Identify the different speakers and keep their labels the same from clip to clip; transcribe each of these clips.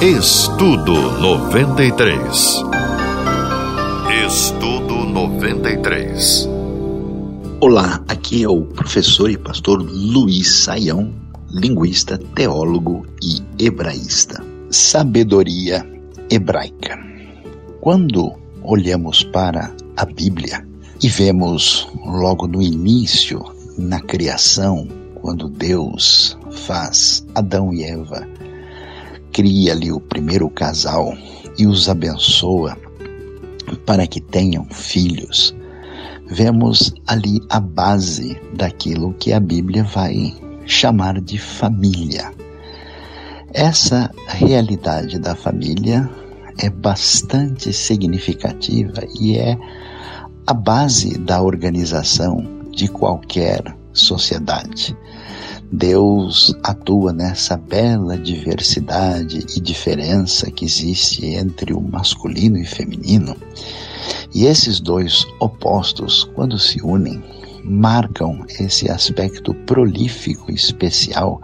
Speaker 1: Estudo 93. Estudo 93.
Speaker 2: Olá, aqui é o professor e pastor Luiz Saião, linguista, teólogo e hebraísta. Sabedoria hebraica. Quando olhamos para a Bíblia e vemos logo no início, na criação, quando Deus faz Adão e Eva cria ali o primeiro casal e os abençoa para que tenham filhos, vemos ali a base daquilo que a Bíblia vai chamar de família. Essa realidade da família é bastante significativa e é a base da organização de qualquer sociedade. Deus atua nessa bela diversidade e diferença que existe entre o masculino e feminino. E esses dois opostos, quando se unem, marcam esse aspecto prolífico especial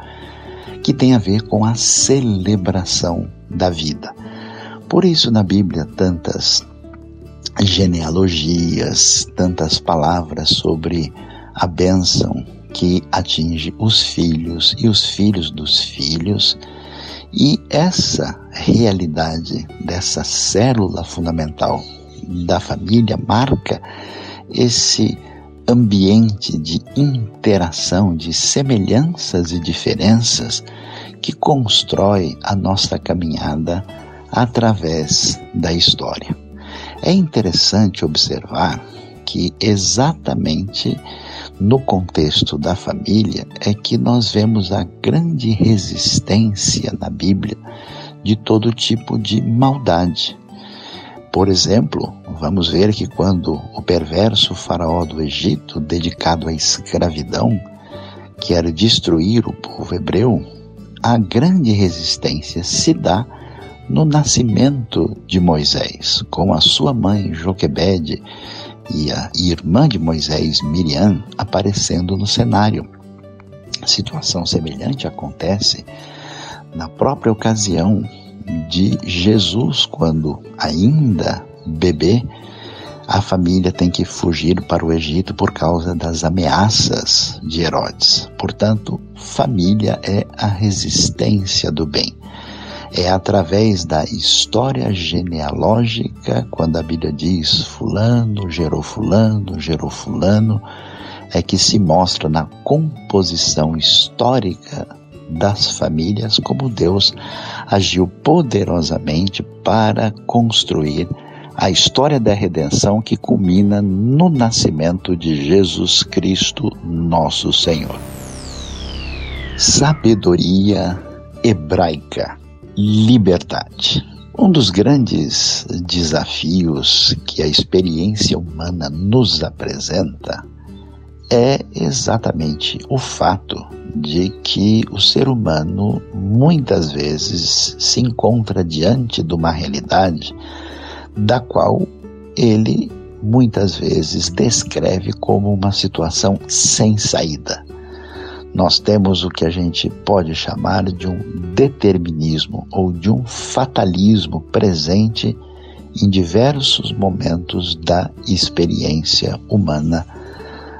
Speaker 2: que tem a ver com a celebração da vida. Por isso, na Bíblia, tantas genealogias, tantas palavras sobre a bênção que atinge os filhos e os filhos dos filhos. E essa realidade dessa célula fundamental da família marca esse ambiente de interação, de semelhanças e diferenças que constrói a nossa caminhada através da história. É interessante observar que exatamente no contexto da família é que nós vemos a grande resistência na Bíblia de todo tipo de maldade. Por exemplo, vamos ver que quando o perverso faraó do Egito, dedicado à escravidão, quer destruir o povo hebreu, a grande resistência se dá no nascimento de Moisés, com a sua mãe Joquebede e a irmã de Moisés, Miriam, aparecendo no cenário. Situação semelhante acontece na própria ocasião de Jesus, quando ainda bebê, a família tem que fugir para o Egito por causa das ameaças de Herodes. Portanto, família é a resistência do bem. É através da história genealógica, quando a Bíblia diz Fulano gerou Fulano, gerou Fulano, é que se mostra na composição histórica das famílias como Deus agiu poderosamente para construir a história da redenção que culmina no nascimento de Jesus Cristo, nosso Senhor. Sabedoria hebraica liberdade. Um dos grandes desafios que a experiência humana nos apresenta é exatamente o fato de que o ser humano muitas vezes se encontra diante de uma realidade da qual ele muitas vezes descreve como uma situação sem saída nós temos o que a gente pode chamar de um determinismo ou de um fatalismo presente em diversos momentos da experiência humana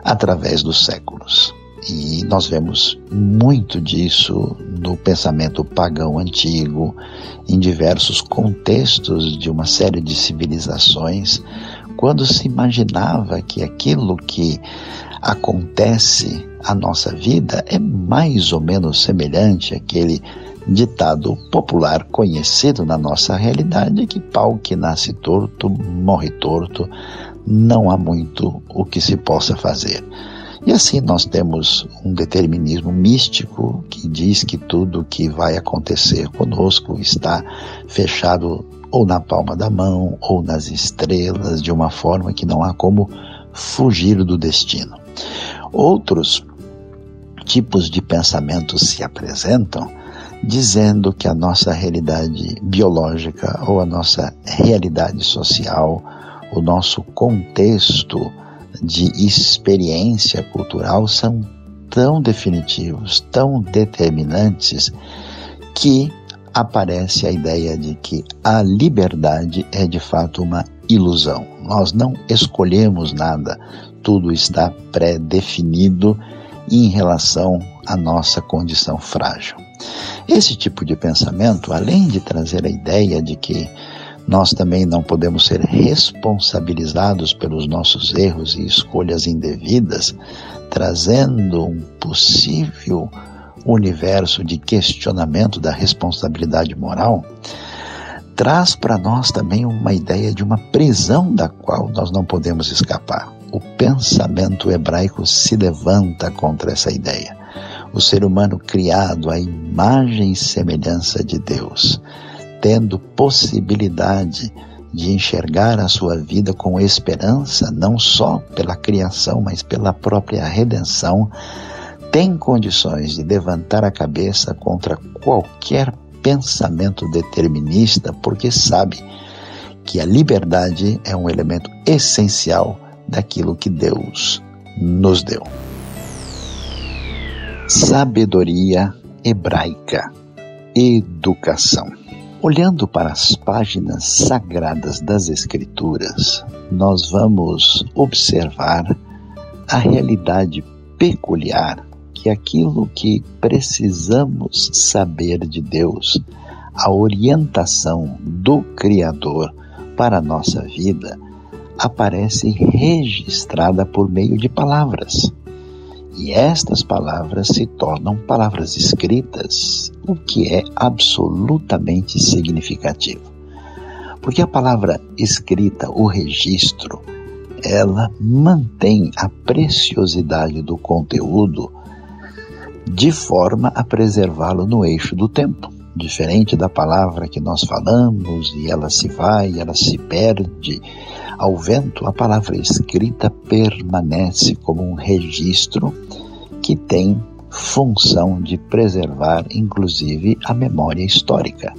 Speaker 2: através dos séculos. E nós vemos muito disso no pensamento pagão antigo, em diversos contextos de uma série de civilizações, quando se imaginava que aquilo que acontece à nossa vida é mais ou menos semelhante àquele ditado popular conhecido na nossa realidade que pau que nasce torto morre torto, não há muito o que se possa fazer. E assim nós temos um determinismo místico que diz que tudo que vai acontecer conosco está fechado ou na palma da mão ou nas estrelas, de uma forma que não há como fugir do destino. Outros tipos de pensamentos se apresentam dizendo que a nossa realidade biológica ou a nossa realidade social, o nosso contexto de experiência cultural são tão definitivos, tão determinantes, que aparece a ideia de que a liberdade é de fato uma ilusão. Nós não escolhemos nada, tudo está pré-definido em relação à nossa condição frágil. Esse tipo de pensamento, além de trazer a ideia de que nós também não podemos ser responsabilizados pelos nossos erros e escolhas indevidas, trazendo um possível universo de questionamento da responsabilidade moral, traz para nós também uma ideia de uma prisão da qual nós não podemos escapar. O pensamento hebraico se levanta contra essa ideia. O ser humano criado à imagem e semelhança de Deus tendo possibilidade de enxergar a sua vida com esperança, não só pela criação, mas pela própria redenção, tem condições de levantar a cabeça contra qualquer pensamento determinista, porque sabe que a liberdade é um elemento essencial daquilo que Deus nos deu. Sabedoria hebraica, educação. Olhando para as páginas sagradas das Escrituras, nós vamos observar a realidade peculiar que aquilo que precisamos saber de Deus, a orientação do Criador para a nossa vida, aparece registrada por meio de palavras. E estas palavras se tornam palavras escritas, o que é absolutamente significativo. Porque a palavra escrita, o registro, ela mantém a preciosidade do conteúdo de forma a preservá-lo no eixo do tempo. Diferente da palavra que nós falamos e ela se vai, ela se perde ao vento, a palavra escrita permanece como um registro que tem função de preservar, inclusive, a memória histórica.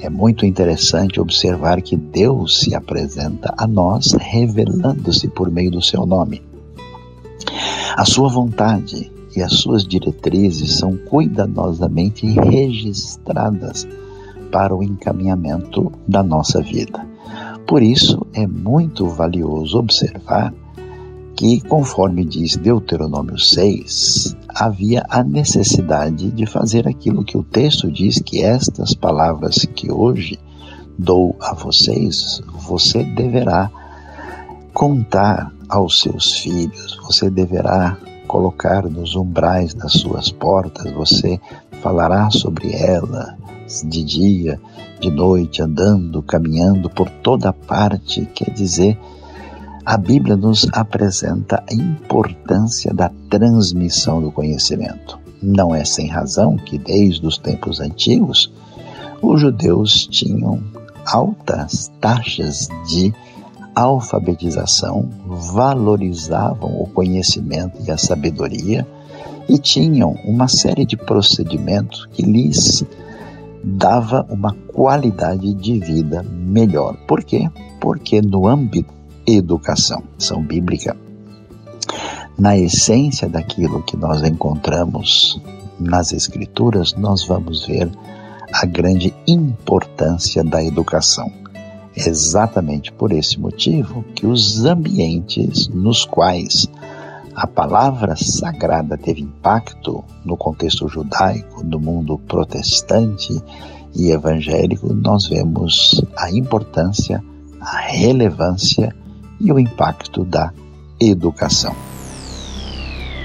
Speaker 2: É muito interessante observar que Deus se apresenta a nós revelando-se por meio do seu nome. A sua vontade e as suas diretrizes são cuidadosamente registradas para o encaminhamento da nossa vida. Por isso, é muito valioso observar que, conforme diz Deuteronômio 6, havia a necessidade de fazer aquilo que o texto diz que estas palavras que hoje dou a vocês, você deverá contar aos seus filhos, você deverá colocar nos umbrais das suas portas, você falará sobre ela de dia, de noite, andando, caminhando por toda parte, quer dizer, a Bíblia nos apresenta a importância da transmissão do conhecimento. Não é sem razão que, desde os tempos antigos, os judeus tinham altas taxas de alfabetização, valorizavam o conhecimento e a sabedoria e tinham uma série de procedimentos que lhes dava uma qualidade de vida melhor. Por quê? Porque no âmbito educação, são bíblica, na essência daquilo que nós encontramos nas escrituras, nós vamos ver a grande importância da educação. Exatamente por esse motivo que os ambientes nos quais a palavra sagrada teve impacto no contexto judaico, no mundo protestante e evangélico, nós vemos a importância, a relevância e o impacto da educação.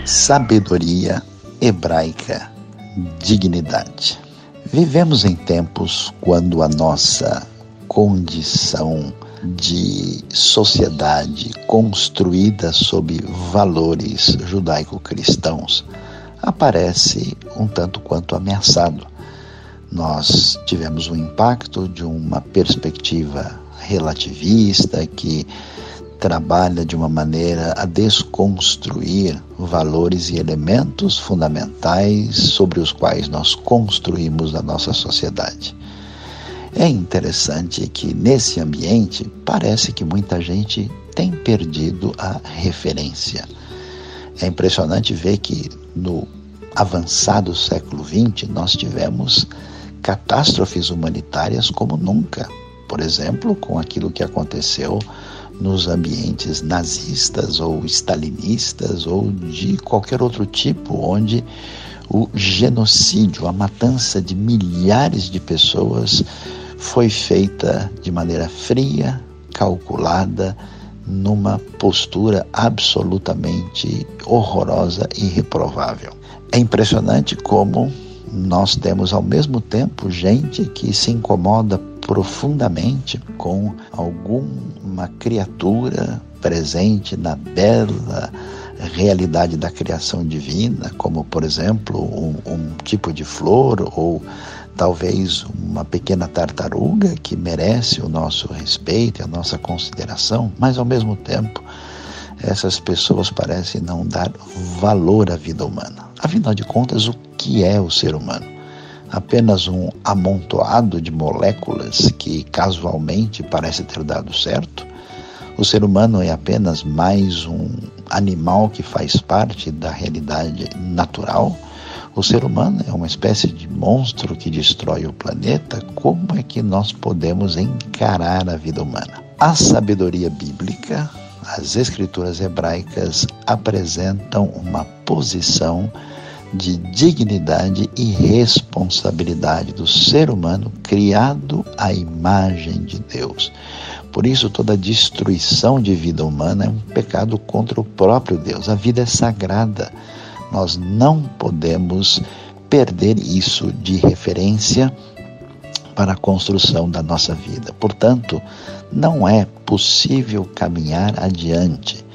Speaker 2: Sabedoria hebraica, dignidade. Vivemos em tempos quando a nossa condição de sociedade construída sob valores judaico-cristãos aparece um tanto quanto ameaçado. Nós tivemos o impacto de uma perspectiva relativista que trabalha de uma maneira a desconstruir valores e elementos fundamentais sobre os quais nós construímos a nossa sociedade. É interessante que nesse ambiente parece que muita gente tem perdido a referência. É impressionante ver que no avançado século XX nós tivemos catástrofes humanitárias como nunca. Por exemplo, com aquilo que aconteceu nos ambientes nazistas ou stalinistas ou de qualquer outro tipo, onde o genocídio, a matança de milhares de pessoas foi feita de maneira fria, calculada, numa postura absolutamente horrorosa e reprovável. É impressionante como nós temos ao mesmo tempo gente que se incomoda profundamente com alguma criatura presente na bela realidade da criação divina, como por exemplo um, um tipo de flor ou talvez uma pequena tartaruga que merece o nosso respeito e a nossa consideração, mas ao mesmo tempo essas pessoas parecem não dar valor à vida humana. Afinal de contas, o que é o ser humano? Apenas um amontoado de moléculas que casualmente parece ter dado certo? O ser humano é apenas mais um animal que faz parte da realidade natural? O ser humano é uma espécie de monstro que destrói o planeta. Como é que nós podemos encarar a vida humana? A sabedoria bíblica, as escrituras hebraicas apresentam uma posição de dignidade e responsabilidade do ser humano criado à imagem de Deus. Por isso, toda destruição de vida humana é um pecado contra o próprio Deus. A vida é sagrada. Nós não podemos perder isso de referência para a construção da nossa vida. Portanto, não é possível caminhar adiante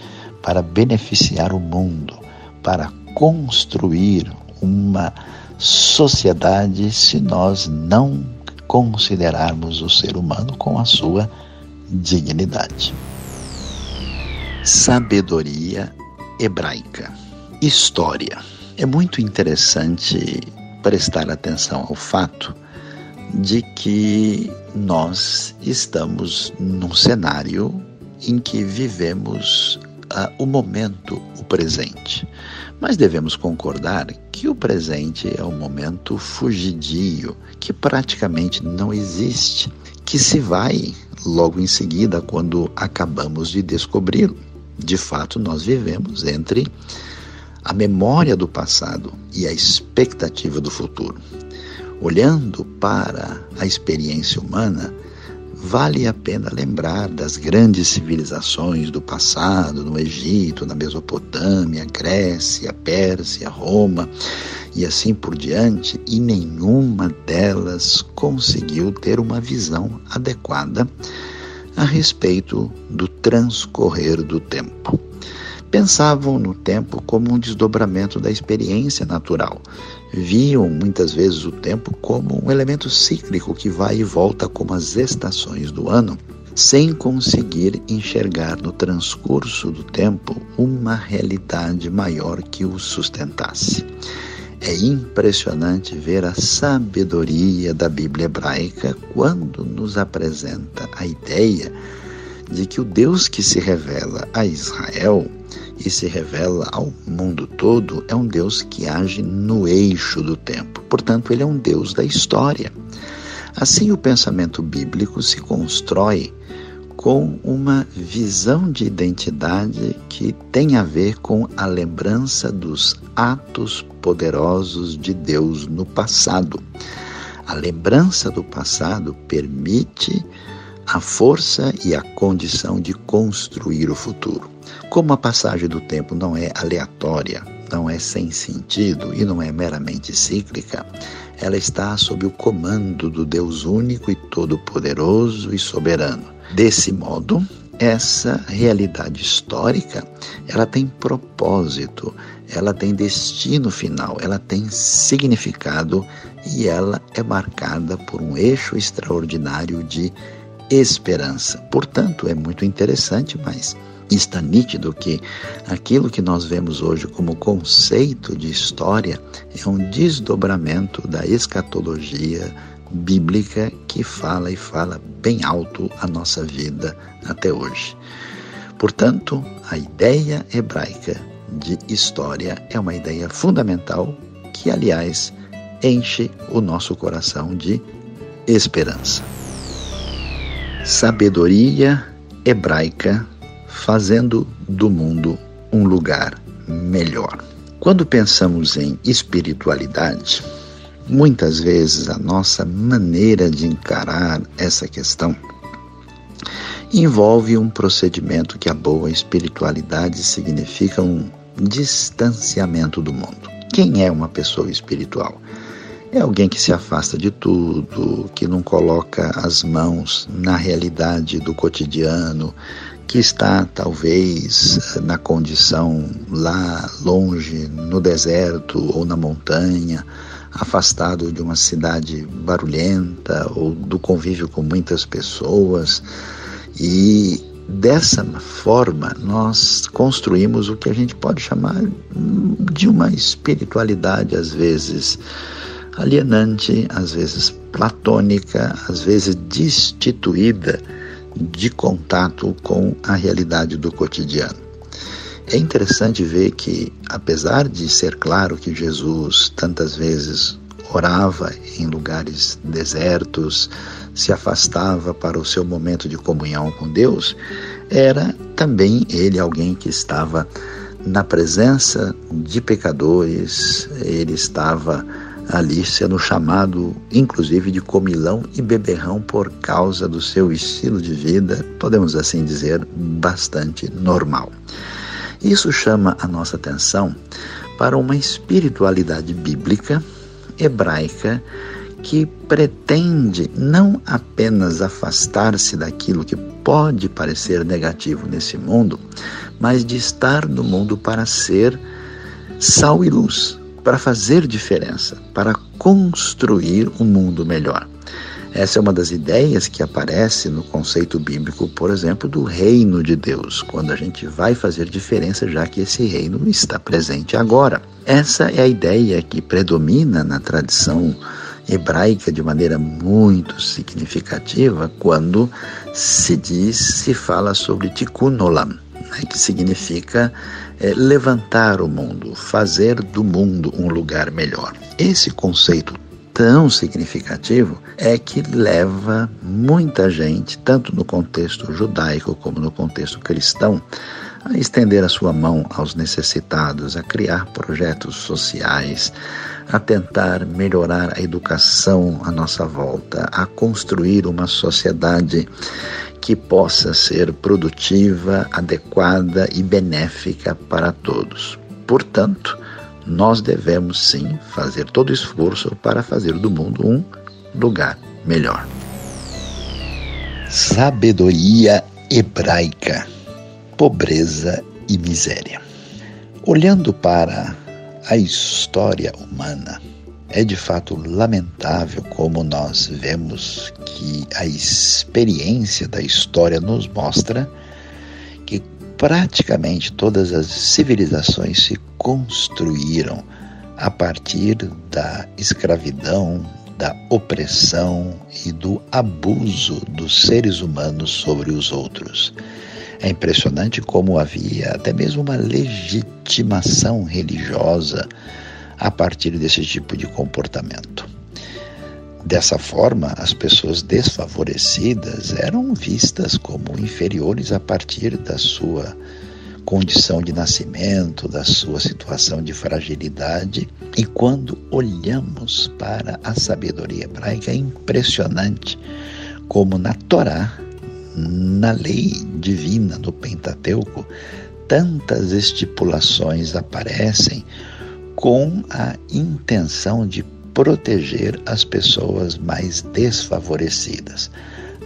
Speaker 2: para beneficiar o mundo, para construir uma sociedade se nós não considerarmos o ser humano com a sua dignidade. Sabedoria hebraica. História. É muito interessante prestar atenção ao fato de que nós estamos num cenário em que vivemos uh, o momento, o presente. Mas devemos concordar que o presente é um momento fugidio, que praticamente não existe, que se vai logo em seguida quando acabamos de descobri-lo. De fato, nós vivemos entre a memória do passado e a expectativa do futuro. Olhando para a experiência humana, vale a pena lembrar das grandes civilizações do passado, no Egito, na Mesopotâmia, Grécia, Pérsia, Roma e assim por diante, e nenhuma delas conseguiu ter uma visão adequada a respeito do transcorrer do tempo pensavam no tempo como um desdobramento da experiência natural. Viam muitas vezes o tempo como um elemento cíclico que vai e volta como as estações do ano, sem conseguir enxergar no transcurso do tempo uma realidade maior que o sustentasse. É impressionante ver a sabedoria da Bíblia hebraica quando nos apresenta a ideia de que o Deus que se revela a Israel e se revela ao mundo todo é um Deus que age no eixo do tempo. Portanto, ele é um Deus da história. Assim, o pensamento bíblico se constrói com uma visão de identidade que tem a ver com a lembrança dos atos poderosos de Deus no passado. A lembrança do passado permite a força e a condição de construir o futuro. Como a passagem do tempo não é aleatória, não é sem sentido e não é meramente cíclica, ela está sob o comando do Deus único e todo-poderoso e soberano. Desse modo, essa realidade histórica, ela tem propósito, ela tem destino final, ela tem significado e ela é marcada por um eixo extraordinário de esperança. Portanto, é muito interessante, mas está nítido que aquilo que nós vemos hoje como conceito de história é um desdobramento da escatologia bíblica que fala e fala bem alto a nossa vida até hoje. Portanto, a ideia hebraica de história é uma ideia fundamental que, aliás, enche o nosso coração de esperança. Sabedoria hebraica fazendo do mundo um lugar melhor. Quando pensamos em espiritualidade, muitas vezes a nossa maneira de encarar essa questão envolve um procedimento que a boa espiritualidade significa um distanciamento do mundo. Quem é uma pessoa espiritual? É alguém que se afasta de tudo, que não coloca as mãos na realidade do cotidiano, que está talvez na condição lá longe, no deserto ou na montanha, afastado de uma cidade barulhenta ou do convívio com muitas pessoas. E dessa forma nós construímos o que a gente pode chamar de uma espiritualidade, às vezes alienante, às vezes platônica, às vezes destituída de contato com a realidade do cotidiano. É interessante ver que, apesar de ser claro que Jesus tantas vezes orava em lugares desertos, se afastava para o seu momento de comunhão com Deus, era também ele alguém que estava na presença de pecadores, ele estava ali sendo chamado, inclusive, de comilão e beberrão por causa do seu estilo de vida, podemos assim dizer, bastante normal. Isso chama a nossa atenção para uma espiritualidade bíblica, hebraica, que pretende não apenas afastar-se daquilo que pode parecer negativo nesse mundo, mas de estar no mundo para ser sal e luz, para fazer diferença, para construir um mundo melhor. Essa é uma das ideias que aparece no conceito bíblico, por exemplo, do reino de Deus, quando a gente vai fazer diferença, já que esse reino está presente agora. Essa é a ideia que predomina na tradição hebraica de maneira muito significativa quando se diz, se fala sobre tikkun olam, né, que significa é, levantar o mundo, fazer do mundo um lugar melhor. Esse conceito tão significativo é que leva muita gente, tanto no contexto judaico como no contexto cristão, a estender a sua mão aos necessitados, a criar projetos sociais, a tentar melhorar a educação à nossa volta, a construir uma sociedade que possa ser produtiva, adequada e benéfica para todos. Portanto, nós devemos sim fazer todo o esforço para fazer do mundo um lugar melhor. Sabedoria hebraica, pobreza e miséria. Olhando para a história humana, é de fato lamentável como nós vemos que a experiência da história nos mostra que praticamente todas as civilizações se construíram a partir da escravidão, da opressão e do abuso dos seres humanos sobre os outros. É impressionante como havia até mesmo uma legitimação religiosa a partir desse tipo de comportamento. Dessa forma, as pessoas desfavorecidas eram vistas como inferiores a partir da sua condição de nascimento, da sua situação de fragilidade. E quando olhamos para a sabedoria hebraica, é impressionante como na Torá, na lei divina do Pentateuco, tantas estipulações aparecem com a intenção de proteger as pessoas mais desfavorecidas.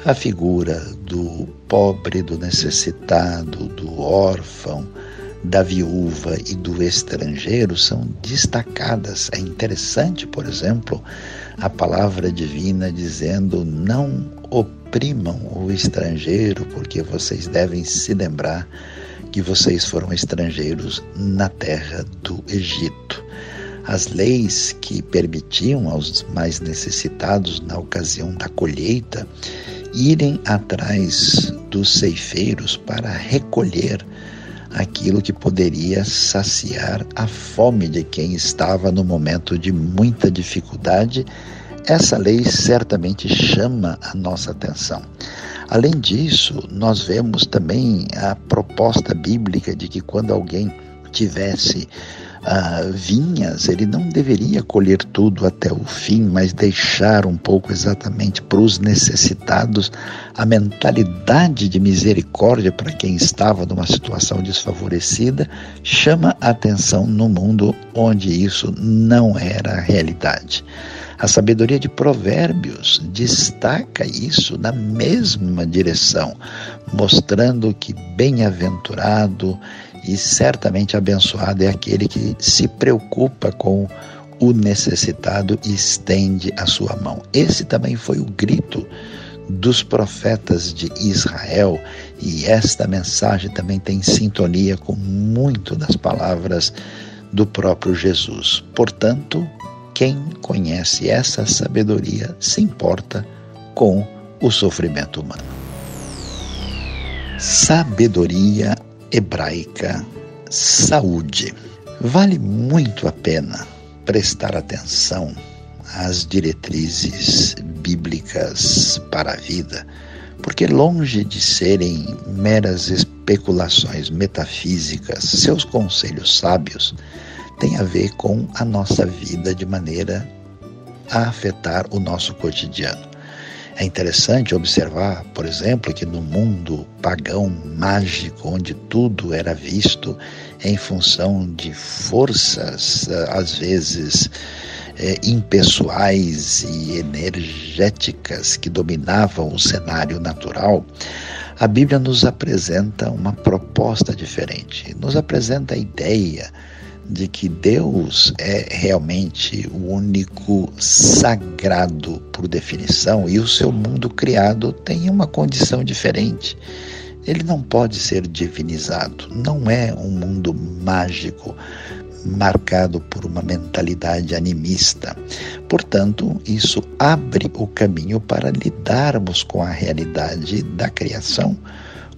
Speaker 2: A figura do pobre, do necessitado, do órfão, da viúva e do estrangeiro são destacadas. É interessante, por exemplo, a palavra divina dizendo: não oprimam o estrangeiro, porque vocês devem se lembrar que vocês foram estrangeiros na terra do Egito. As leis que permitiam aos mais necessitados, na ocasião da colheita, irem atrás dos ceifeiros para recolher aquilo que poderia saciar a fome de quem estava no momento de muita dificuldade, essa lei certamente chama a nossa atenção. Além disso, nós vemos também a proposta bíblica de que quando alguém tivesse uh, vinhas, ele não deveria colher tudo até o fim, mas deixar um pouco exatamente para os necessitados a mentalidade de misericórdia para quem estava numa situação desfavorecida, chama a atenção no mundo onde isso não era a realidade. A sabedoria de Provérbios destaca isso na mesma direção, mostrando que bem-aventurado e certamente abençoado é aquele que se preocupa com o necessitado e estende a sua mão. Esse também foi o grito dos profetas de Israel, e esta mensagem também tem sintonia com muito das palavras do próprio Jesus. Portanto, quem conhece essa sabedoria se importa com o sofrimento humano. Sabedoria hebraica saúde. Vale muito a pena prestar atenção às diretrizes bíblicas para a vida, porque longe de serem meras especulações metafísicas, seus conselhos sábios têm a ver com a nossa vida de maneira a afetar o nosso cotidiano. É interessante observar, por exemplo, que no mundo pagão mágico, onde tudo era visto em função de forças, eh, às vezes é, impessoais e energéticas que dominavam o cenário natural, a Bíblia nos apresenta uma proposta diferente, nos apresenta a ideia de que Deus é realmente o único sagrado por definição e o seu mundo criado tem uma condição diferente. Ele não pode ser divinizado, não é um mundo mágico marcado por uma mentalidade animista. Portanto, isso abre o caminho para lidarmos com a realidade da criação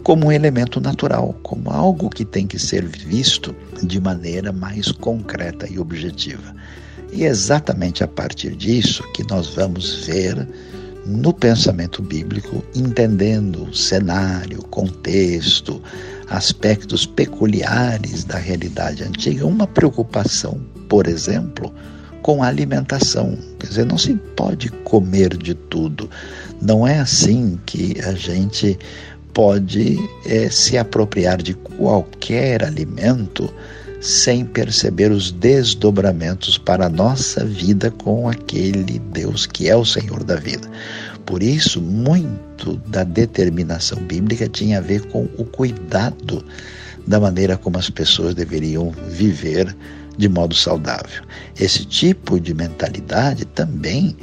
Speaker 2: como um elemento natural, como algo que tem que ser visto de maneira mais concreta e objetiva. E é exatamente a partir disso que nós vamos ver no pensamento bíblico, entendendo cenário, contexto, aspectos peculiares da realidade antiga, uma preocupação, por exemplo, com a alimentação. Quer dizer, não se pode comer de tudo. Não é assim que a gente pode é, se apropriar de qualquer alimento sem perceber os desdobramentos para a nossa vida com aquele Deus que é o Senhor da vida. Por isso, muito da determinação bíblica tinha a ver com o cuidado da maneira como as pessoas deveriam viver de modo saudável. Esse tipo de mentalidade também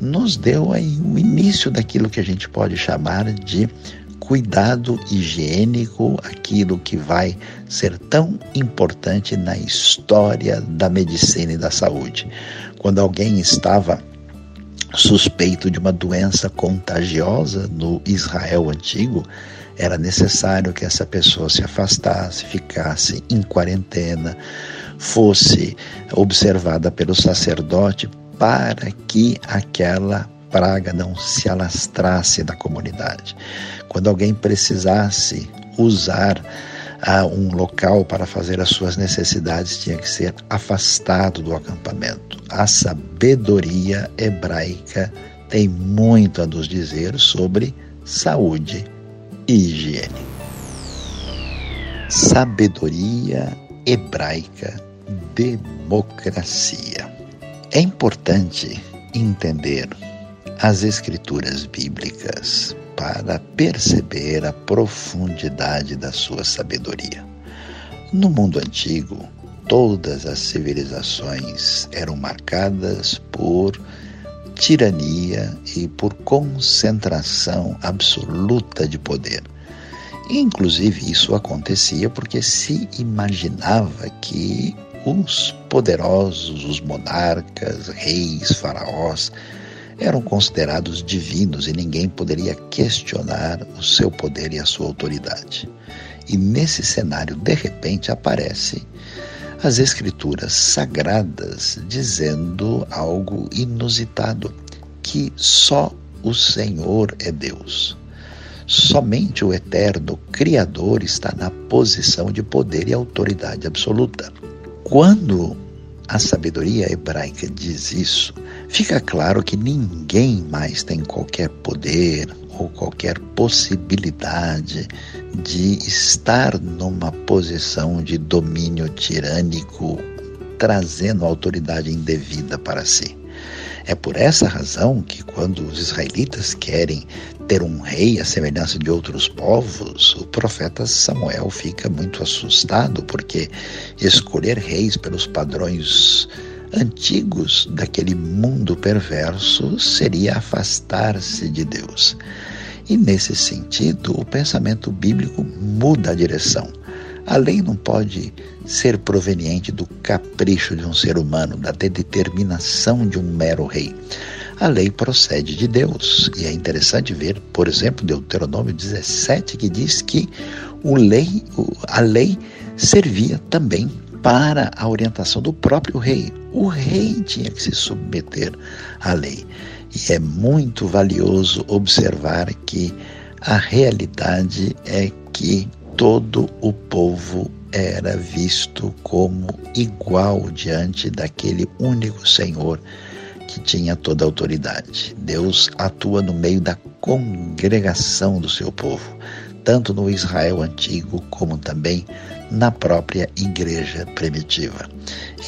Speaker 2: nos deu o início daquilo que a gente pode chamar de cuidado higiênico, aquilo que vai ser tão importante na história da medicina e da saúde. Quando alguém estava suspeito de uma doença contagiosa no Israel antigo, era necessário que essa pessoa se afastasse, ficasse em quarentena, fosse observada pelo sacerdote para que aquela praga não se alastrasse da comunidade. Quando alguém precisasse usar uh, um local para fazer as suas necessidades, tinha que ser afastado do acampamento. A sabedoria hebraica tem muito a nos dizer sobre saúde e higiene. Sabedoria hebraica, democracia. É importante entender as escrituras bíblicas para perceber a profundidade da sua sabedoria. No mundo antigo, todas as civilizações eram marcadas por tirania e por concentração absoluta de poder. Inclusive, isso acontecia porque se imaginava que os poderosos, os monarcas, reis, faraós, eram considerados divinos e ninguém poderia questionar o seu poder e a sua autoridade. E nesse cenário, de repente, aparece as escrituras sagradas dizendo algo inusitado, que só o Senhor é Deus. Somente o eterno Criador está na posição de poder e autoridade absoluta. Quando a sabedoria hebraica diz isso, fica claro que ninguém mais tem qualquer poder ou qualquer possibilidade de estar numa posição de domínio tirânico, trazendo autoridade indevida para si. É por essa razão que, quando os israelitas querem ter um rei à semelhança de outros povos, o profeta Samuel fica muito assustado, porque escolher reis pelos padrões antigos daquele mundo perverso seria afastar-se de Deus. E nesse sentido, o pensamento bíblico muda a direção. A lei não pode ser proveniente do capricho de um ser humano, da determinação de um mero rei. A lei procede de Deus. E é interessante ver, por exemplo, Deuteronômio 17, que diz que o lei, a lei servia também para a orientação do próprio rei. O rei tinha que se submeter à lei. E é muito valioso observar que a realidade é que todo o povo era visto como igual diante daquele único Senhor que tinha toda a autoridade. Deus atua no meio da congregação do seu povo, tanto no Israel antigo como também na própria igreja primitiva.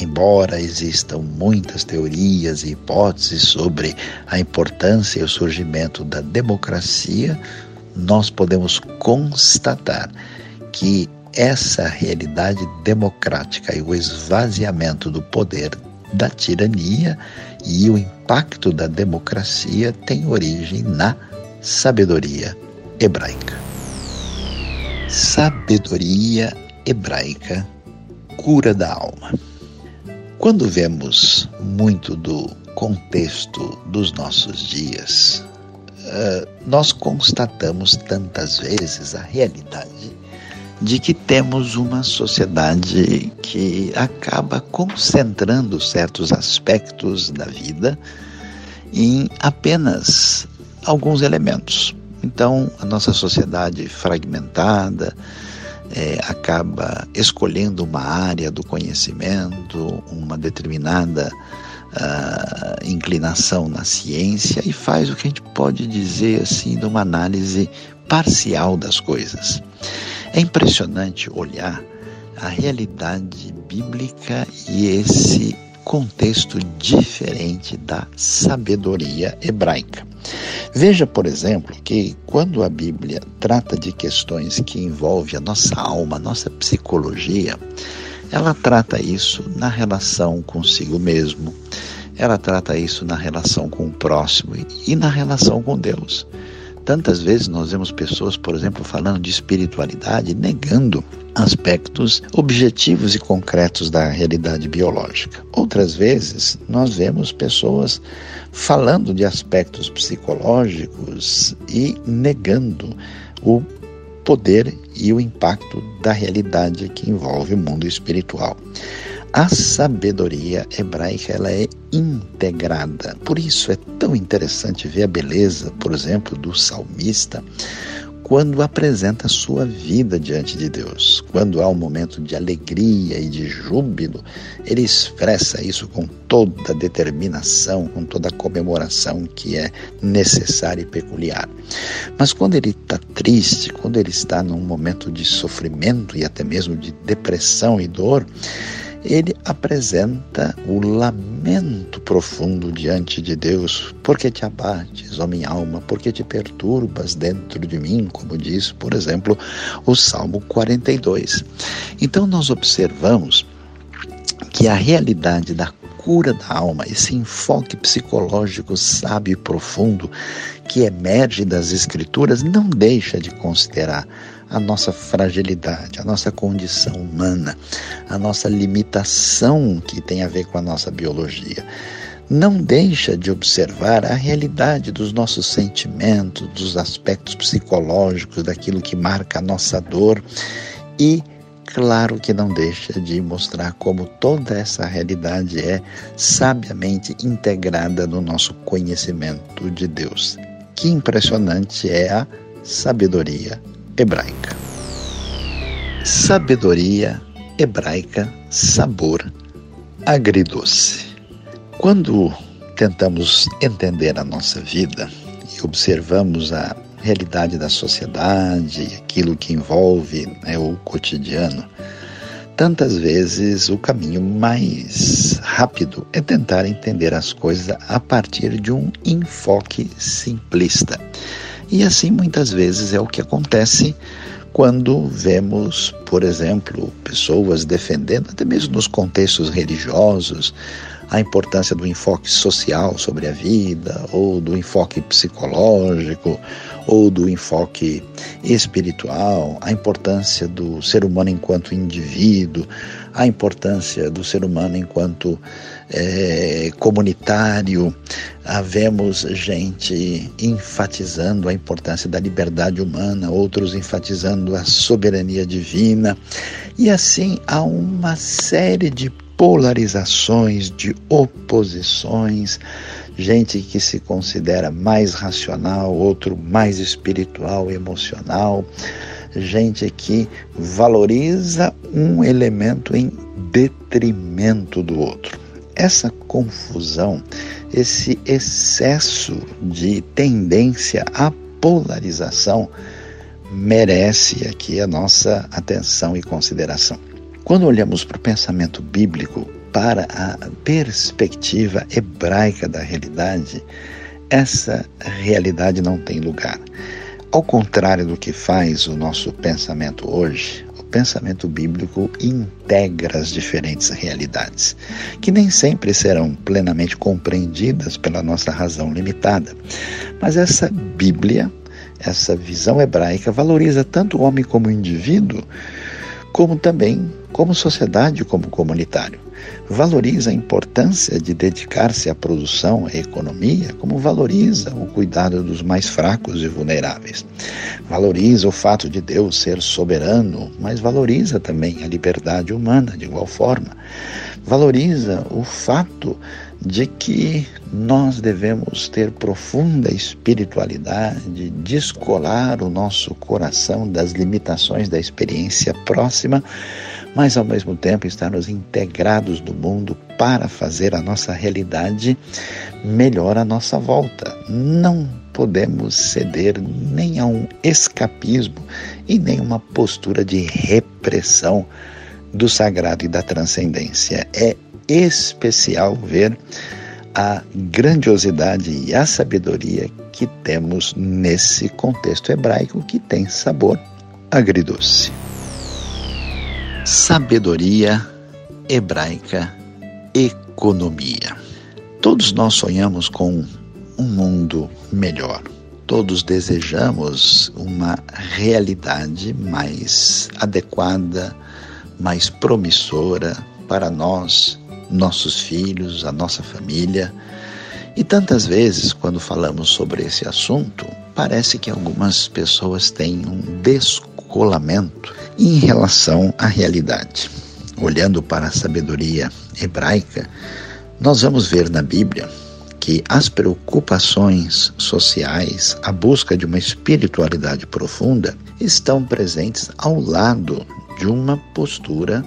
Speaker 2: Embora existam muitas teorias e hipóteses sobre a importância e o surgimento da democracia, nós podemos constatar que essa realidade democrática e o esvaziamento do poder da tirania e o impacto da democracia tem origem na sabedoria hebraica. Sabedoria hebraica, cura da alma. Quando vemos muito do contexto dos nossos dias, eh, nós constatamos tantas vezes a realidade de que temos uma sociedade que acaba concentrando certos aspectos da vida em apenas alguns elementos. Então, a nossa sociedade fragmentada é, acaba escolhendo uma área do conhecimento, uma determinada uh, inclinação na ciência e faz o que a gente pode dizer assim de uma análise parcial das coisas. É impressionante olhar a realidade bíblica e esse contexto diferente da sabedoria hebraica. Veja, por exemplo, que quando a Bíblia trata de questões que envolvem a nossa alma, a nossa psicologia, ela trata isso na relação consigo mesmo, ela trata isso na relação com o próximo e na relação com Deus. Tantas vezes nós vemos pessoas, por exemplo, falando de espiritualidade, negando aspectos objetivos e concretos da realidade biológica. Outras vezes nós vemos pessoas falando de aspectos psicológicos e negando o poder e o impacto da realidade que envolve o mundo espiritual. A sabedoria hebraica ela é integrada. Por isso é tão interessante ver a beleza, por exemplo, do salmista quando apresenta a sua vida diante de Deus. Quando há um momento de alegria e de júbilo, ele expressa isso com toda a determinação, com toda a comemoração que é necessária e peculiar. Mas quando ele está triste, quando ele está num momento de sofrimento e até mesmo de depressão e dor, ele apresenta o lamento profundo diante de Deus. Porque te abates, ó minha alma? Porque te perturbas dentro de mim? Como diz, por exemplo, o Salmo 42. Então, nós observamos que a realidade da cura da alma, esse enfoque psicológico sábio e profundo que emerge das Escrituras, não deixa de considerar a nossa fragilidade, a nossa condição humana, a nossa limitação que tem a ver com a nossa biologia. não deixa de observar a realidade dos nossos sentimentos, dos aspectos psicológicos, daquilo que marca a nossa dor e claro que não deixa de mostrar como toda essa realidade é sabiamente integrada no nosso conhecimento de Deus. Que impressionante é a sabedoria hebraica. Sabedoria hebraica, sabor agridoce. Quando tentamos entender a nossa vida e observamos a realidade da sociedade, aquilo que envolve né, o cotidiano, tantas vezes o caminho mais rápido é tentar entender as coisas a partir de um enfoque simplista. E assim muitas vezes é o que acontece quando vemos, por exemplo, pessoas defendendo, até mesmo nos contextos religiosos, a importância do enfoque social sobre a vida, ou do enfoque psicológico, ou do enfoque espiritual, a importância do ser humano enquanto indivíduo, a importância do ser humano enquanto é, comunitário. Havemos gente enfatizando a importância da liberdade humana, outros enfatizando a soberania divina, e assim há uma série de polarizações, de oposições, gente que se considera mais racional, outro mais espiritual, emocional, gente que valoriza um elemento em detrimento do outro. Essa confusão, esse excesso de tendência à polarização merece aqui a nossa atenção e consideração. Quando olhamos para o pensamento bíblico, para a perspectiva hebraica da realidade, essa realidade não tem lugar. Ao contrário do que faz o nosso pensamento hoje, o pensamento bíblico integra as diferentes realidades, que nem sempre serão plenamente compreendidas pela nossa razão limitada. Mas essa Bíblia, essa visão hebraica, valoriza tanto o homem como o indivíduo, como também como sociedade, como comunitário. Valoriza a importância de dedicar-se à produção, à economia, como valoriza o cuidado dos mais fracos e vulneráveis. Valoriza o fato de Deus ser soberano, mas valoriza também a liberdade humana de igual forma. Valoriza o fato de que nós devemos ter profunda espiritualidade, descolar o nosso coração das limitações da experiência próxima mas ao mesmo tempo estarmos integrados do mundo para fazer a nossa realidade melhor à nossa volta. Não podemos ceder nem a um escapismo e nem uma postura de repressão do sagrado e da transcendência. É especial ver a grandiosidade e a sabedoria que temos nesse contexto hebraico que tem sabor agridoce sabedoria hebraica, economia. Todos nós sonhamos com um mundo melhor. Todos desejamos uma realidade mais adequada, mais promissora para nós, nossos filhos, a nossa família. E tantas vezes, quando falamos sobre esse assunto, parece que algumas pessoas têm um descolamento em relação à realidade. Olhando para a sabedoria hebraica, nós vamos ver na Bíblia que as preocupações sociais, a busca de uma espiritualidade profunda, estão presentes ao lado de uma postura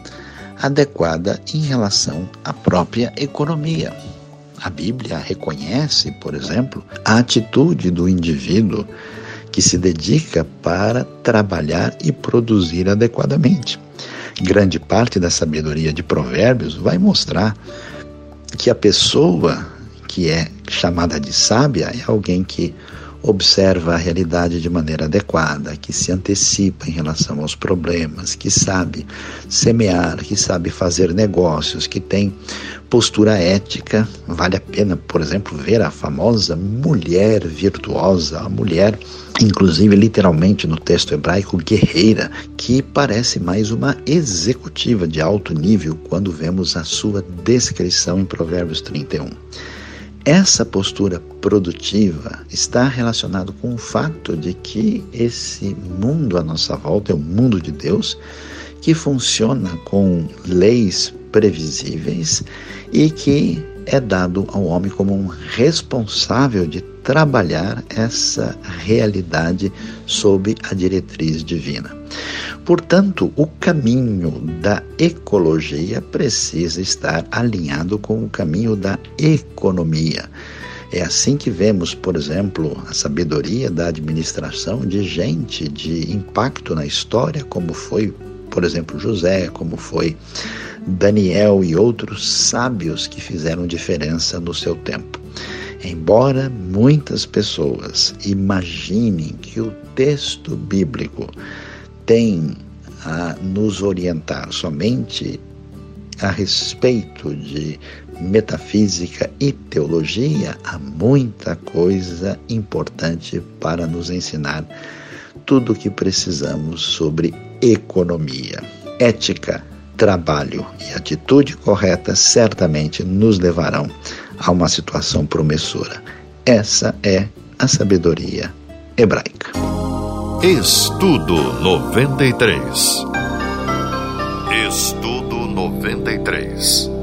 Speaker 2: adequada em relação à própria economia. A Bíblia reconhece, por exemplo, a atitude do indivíduo que se dedica para trabalhar e produzir adequadamente. Grande parte da sabedoria de Provérbios vai mostrar que a pessoa que é chamada de sábia é alguém que observa a realidade de maneira adequada, que se antecipa em relação aos problemas, que sabe semear, que sabe fazer negócios, que tem postura ética. Vale a pena, por exemplo, ver a famosa mulher virtuosa, a mulher, inclusive literalmente no texto hebraico, guerreira, que parece mais uma executiva de alto nível quando vemos a sua descrição em Provérbios 31. Essa postura produtiva está relacionado com o fato de que esse mundo à nossa volta é o mundo de Deus, que funciona com leis previsíveis e que é dado ao homem como um responsável de trabalhar essa realidade sob a diretriz divina. Portanto, o caminho da ecologia precisa estar alinhado com o caminho da economia. É assim que vemos, por exemplo, a sabedoria da administração de gente de impacto na história, como foi, por exemplo, José, como foi Daniel e outros sábios que fizeram diferença no seu tempo. Embora muitas pessoas imaginem que o texto bíblico tem a nos orientar somente a respeito de metafísica e teologia, há muita coisa importante para nos ensinar tudo o que precisamos sobre economia, ética, trabalho e atitude correta certamente nos levarão a uma situação promissora. Essa é a sabedoria hebraica.
Speaker 1: Estudo 93. Estudo 93.